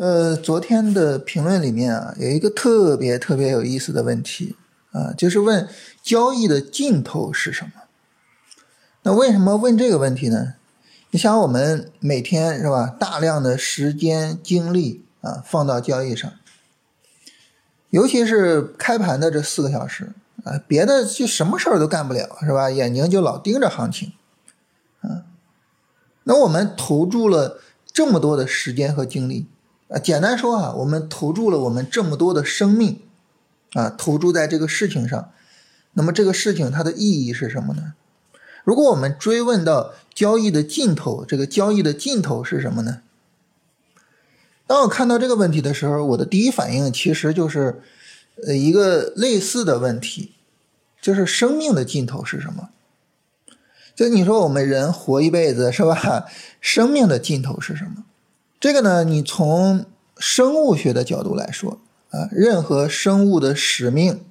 呃，昨天的评论里面啊，有一个特别特别有意思的问题啊，就是问交易的尽头是什么？那为什么问这个问题呢？你想，我们每天是吧，大量的时间精力啊放到交易上，尤其是开盘的这四个小时啊，别的就什么事儿都干不了是吧？眼睛就老盯着行情，啊，那我们投注了这么多的时间和精力。啊，简单说啊，我们投注了我们这么多的生命，啊，投注在这个事情上，那么这个事情它的意义是什么呢？如果我们追问到交易的尽头，这个交易的尽头是什么呢？当我看到这个问题的时候，我的第一反应其实就是，呃，一个类似的问题，就是生命的尽头是什么？就你说我们人活一辈子是吧？生命的尽头是什么？这个呢，你从生物学的角度来说啊，任何生物的使命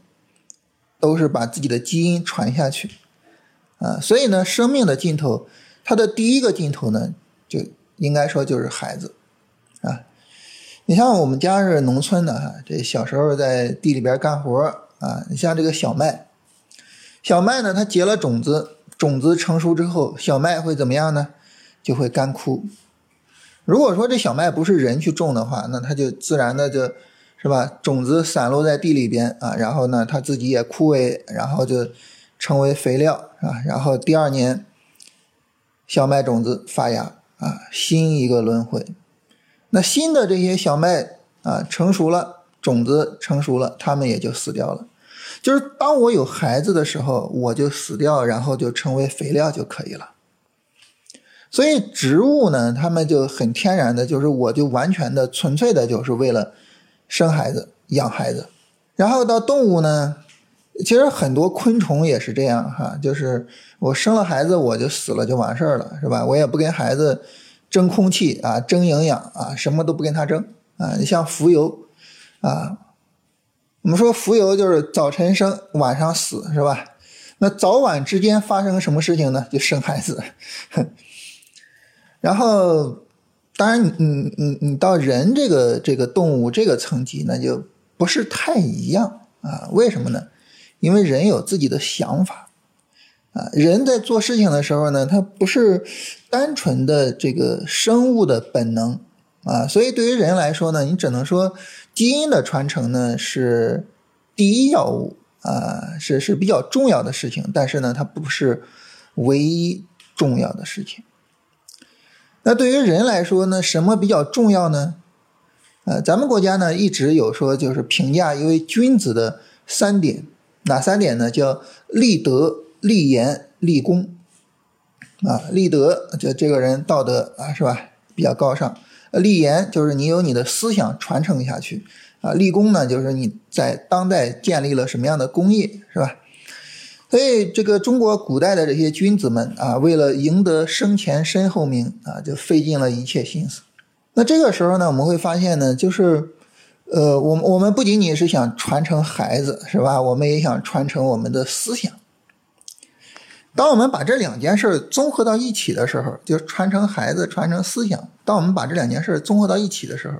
都是把自己的基因传下去啊，所以呢，生命的尽头，它的第一个尽头呢，就应该说就是孩子啊。你像我们家是农村的哈，这小时候在地里边干活啊，你像这个小麦，小麦呢，它结了种子，种子成熟之后，小麦会怎么样呢？就会干枯。如果说这小麦不是人去种的话，那它就自然的就，是吧？种子散落在地里边啊，然后呢，它自己也枯萎，然后就成为肥料，啊？然后第二年，小麦种子发芽啊，新一个轮回。那新的这些小麦啊成熟了，种子成熟了，它们也就死掉了。就是当我有孩子的时候，我就死掉，然后就成为肥料就可以了。所以植物呢，它们就很天然的，就是我就完全的、纯粹的，就是为了生孩子、养孩子。然后到动物呢，其实很多昆虫也是这样哈，就是我生了孩子我就死了就完事儿了，是吧？我也不跟孩子争空气啊、争营养啊，什么都不跟他争啊。你像蜉蝣啊，我们说蜉蝣就是早晨生，晚上死，是吧？那早晚之间发生什么事情呢？就生孩子。然后，当然，你你你你到人这个这个动物这个层级，那就不是太一样啊？为什么呢？因为人有自己的想法啊。人在做事情的时候呢，他不是单纯的这个生物的本能啊。所以对于人来说呢，你只能说基因的传承呢是第一要务啊，是是比较重要的事情。但是呢，它不是唯一重要的事情。那对于人来说呢，什么比较重要呢？呃，咱们国家呢一直有说，就是评价一位君子的三点，哪三点呢？叫立德、立言、立功。啊，立德就这个人道德啊，是吧？比较高尚。立言就是你有你的思想传承下去。啊，立功呢，就是你在当代建立了什么样的功业，是吧？所以，这个中国古代的这些君子们啊，为了赢得生前身后名啊，就费尽了一切心思。那这个时候呢，我们会发现呢，就是，呃，我们我们不仅仅是想传承孩子，是吧？我们也想传承我们的思想。当我们把这两件事综合到一起的时候，就传承孩子、传承思想。当我们把这两件事综合到一起的时候，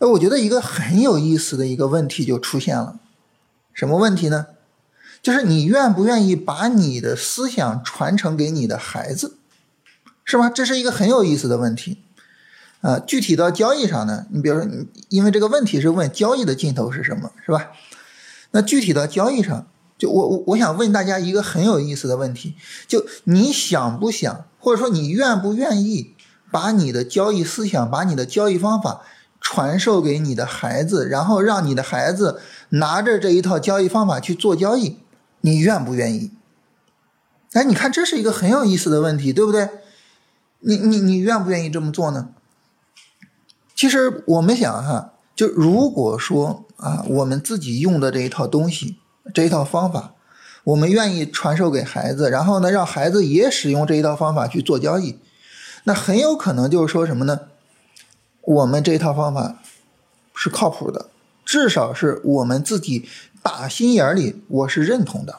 呃，我觉得一个很有意思的一个问题就出现了。什么问题呢？就是你愿不愿意把你的思想传承给你的孩子，是吧？这是一个很有意思的问题，啊，具体到交易上呢，你比如说，你因为这个问题是问交易的尽头是什么，是吧？那具体到交易上，就我我我想问大家一个很有意思的问题，就你想不想，或者说你愿不愿意把你的交易思想、把你的交易方法传授给你的孩子，然后让你的孩子拿着这一套交易方法去做交易？你愿不愿意？哎，你看，这是一个很有意思的问题，对不对？你你你愿不愿意这么做呢？其实我们想哈，就如果说啊，我们自己用的这一套东西，这一套方法，我们愿意传授给孩子，然后呢，让孩子也使用这一套方法去做交易，那很有可能就是说什么呢？我们这一套方法是靠谱的，至少是我们自己。打心眼里我是认同的，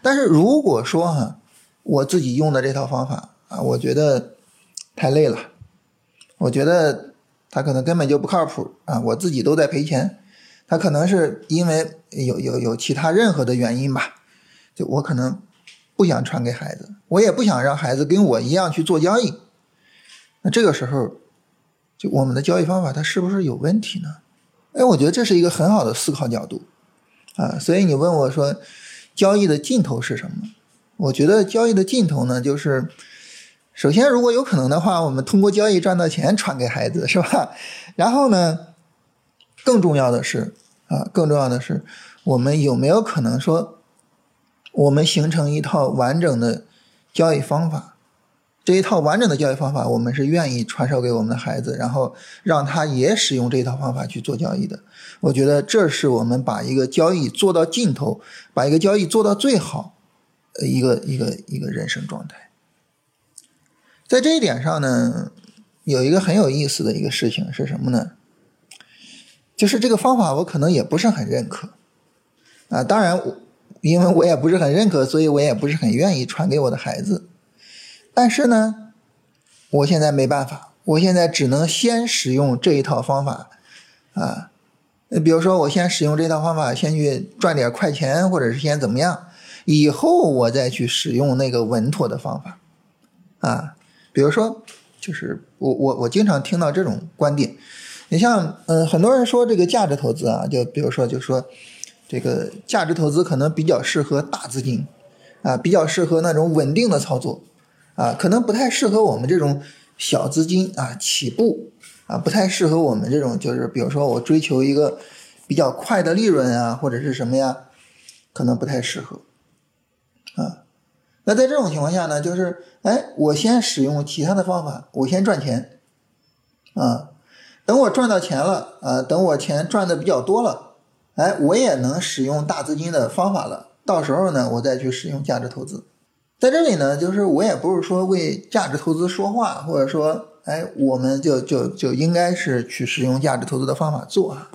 但是如果说哈，我自己用的这套方法啊，我觉得太累了，我觉得他可能根本就不靠谱啊，我自己都在赔钱。他可能是因为有有有其他任何的原因吧，就我可能不想传给孩子，我也不想让孩子跟我一样去做交易。那这个时候，就我们的交易方法它是不是有问题呢？哎，我觉得这是一个很好的思考角度啊。所以你问我说，交易的尽头是什么？我觉得交易的尽头呢，就是首先如果有可能的话，我们通过交易赚到钱传给孩子，是吧？然后呢，更重要的是啊，更重要的是，我们有没有可能说，我们形成一套完整的交易方法？这一套完整的交易方法，我们是愿意传授给我们的孩子，然后让他也使用这一套方法去做交易的。我觉得这是我们把一个交易做到尽头，把一个交易做到最好，呃，一个一个一个人生状态。在这一点上呢，有一个很有意思的一个事情是什么呢？就是这个方法我可能也不是很认可啊。当然，因为我也不是很认可，所以我也不是很愿意传给我的孩子。但是呢，我现在没办法，我现在只能先使用这一套方法，啊，比如说我先使用这套方法，先去赚点快钱，或者是先怎么样，以后我再去使用那个稳妥的方法，啊，比如说，就是我我我经常听到这种观点，你像嗯，很多人说这个价值投资啊，就比如说就说这个价值投资可能比较适合大资金，啊，比较适合那种稳定的操作。啊，可能不太适合我们这种小资金啊起步啊，不太适合我们这种就是比如说我追求一个比较快的利润啊，或者是什么呀，可能不太适合啊。那在这种情况下呢，就是哎，我先使用其他的方法，我先赚钱啊，等我赚到钱了啊，等我钱赚的比较多了，哎，我也能使用大资金的方法了，到时候呢，我再去使用价值投资。在这里呢，就是我也不是说为价值投资说话，或者说，哎，我们就就就应该是去使用价值投资的方法做啊。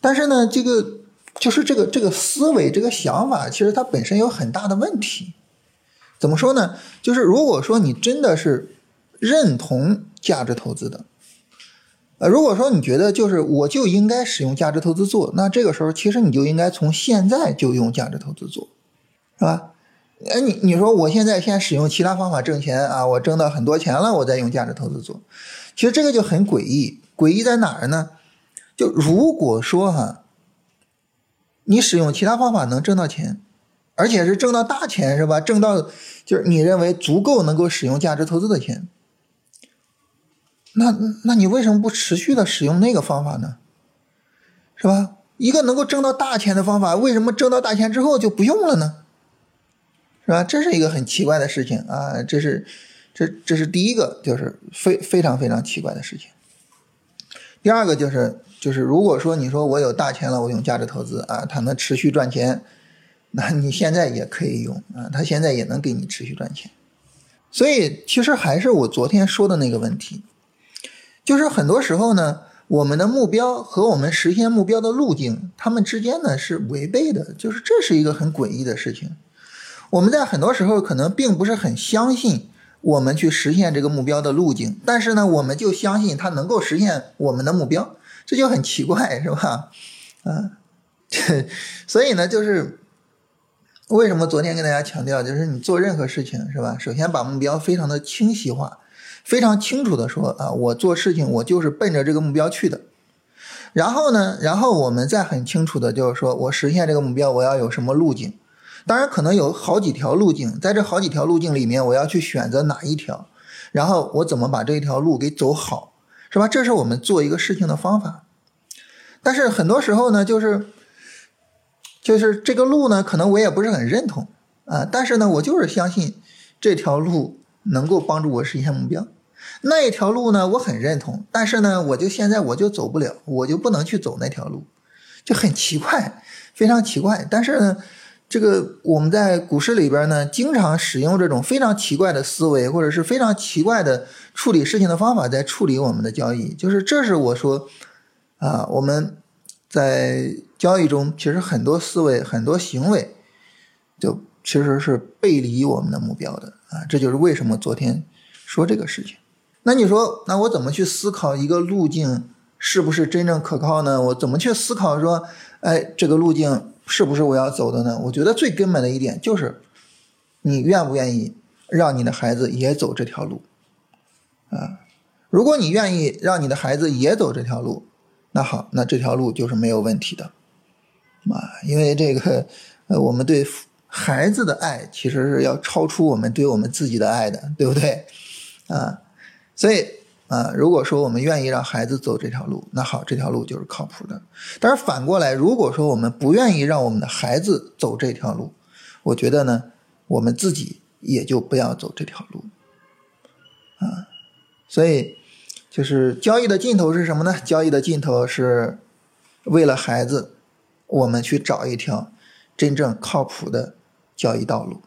但是呢，这个就是这个这个思维这个想法，其实它本身有很大的问题。怎么说呢？就是如果说你真的是认同价值投资的，呃，如果说你觉得就是我就应该使用价值投资做，那这个时候其实你就应该从现在就用价值投资做，是吧？哎，你你说我现在先使用其他方法挣钱啊，我挣到很多钱了，我再用价值投资做，其实这个就很诡异。诡异在哪儿呢？就如果说哈，你使用其他方法能挣到钱，而且是挣到大钱，是吧？挣到就是你认为足够能够使用价值投资的钱，那那你为什么不持续的使用那个方法呢？是吧？一个能够挣到大钱的方法，为什么挣到大钱之后就不用了呢？是吧？这是一个很奇怪的事情啊！这是，这这是第一个，就是非非常非常奇怪的事情。第二个就是，就是如果说你说我有大钱了，我用价值投资啊，它能持续赚钱，那你现在也可以用啊，它现在也能给你持续赚钱。所以其实还是我昨天说的那个问题，就是很多时候呢，我们的目标和我们实现目标的路径，它们之间呢是违背的，就是这是一个很诡异的事情。我们在很多时候可能并不是很相信我们去实现这个目标的路径，但是呢，我们就相信它能够实现我们的目标，这就很奇怪，是吧？嗯，所以呢，就是为什么昨天跟大家强调，就是你做任何事情，是吧？首先把目标非常的清晰化，非常清楚的说啊，我做事情我就是奔着这个目标去的。然后呢，然后我们再很清楚的就是说我实现这个目标，我要有什么路径。当然，可能有好几条路径，在这好几条路径里面，我要去选择哪一条，然后我怎么把这一条路给走好，是吧？这是我们做一个事情的方法。但是很多时候呢，就是就是这个路呢，可能我也不是很认同啊，但是呢，我就是相信这条路能够帮助我实现目标。那一条路呢，我很认同，但是呢，我就现在我就走不了，我就不能去走那条路，就很奇怪，非常奇怪。但是呢。这个我们在股市里边呢，经常使用这种非常奇怪的思维，或者是非常奇怪的处理事情的方法，在处理我们的交易。就是这是我说，啊，我们在交易中其实很多思维、很多行为，就其实是背离我们的目标的啊。这就是为什么昨天说这个事情。那你说，那我怎么去思考一个路径是不是真正可靠呢？我怎么去思考说，哎，这个路径是不是我要走的呢？我觉得最根本的一点就是，你愿不愿意让你的孩子也走这条路啊？如果你愿意让你的孩子也走这条路，那好，那这条路就是没有问题的啊，因为这个，呃，我们对孩子的爱其实是要超出我们对我们自己的爱的，对不对？啊？所以啊，如果说我们愿意让孩子走这条路，那好，这条路就是靠谱的。但是反过来，如果说我们不愿意让我们的孩子走这条路，我觉得呢，我们自己也就不要走这条路啊。所以，就是交易的尽头是什么呢？交易的尽头是为了孩子，我们去找一条真正靠谱的交易道路。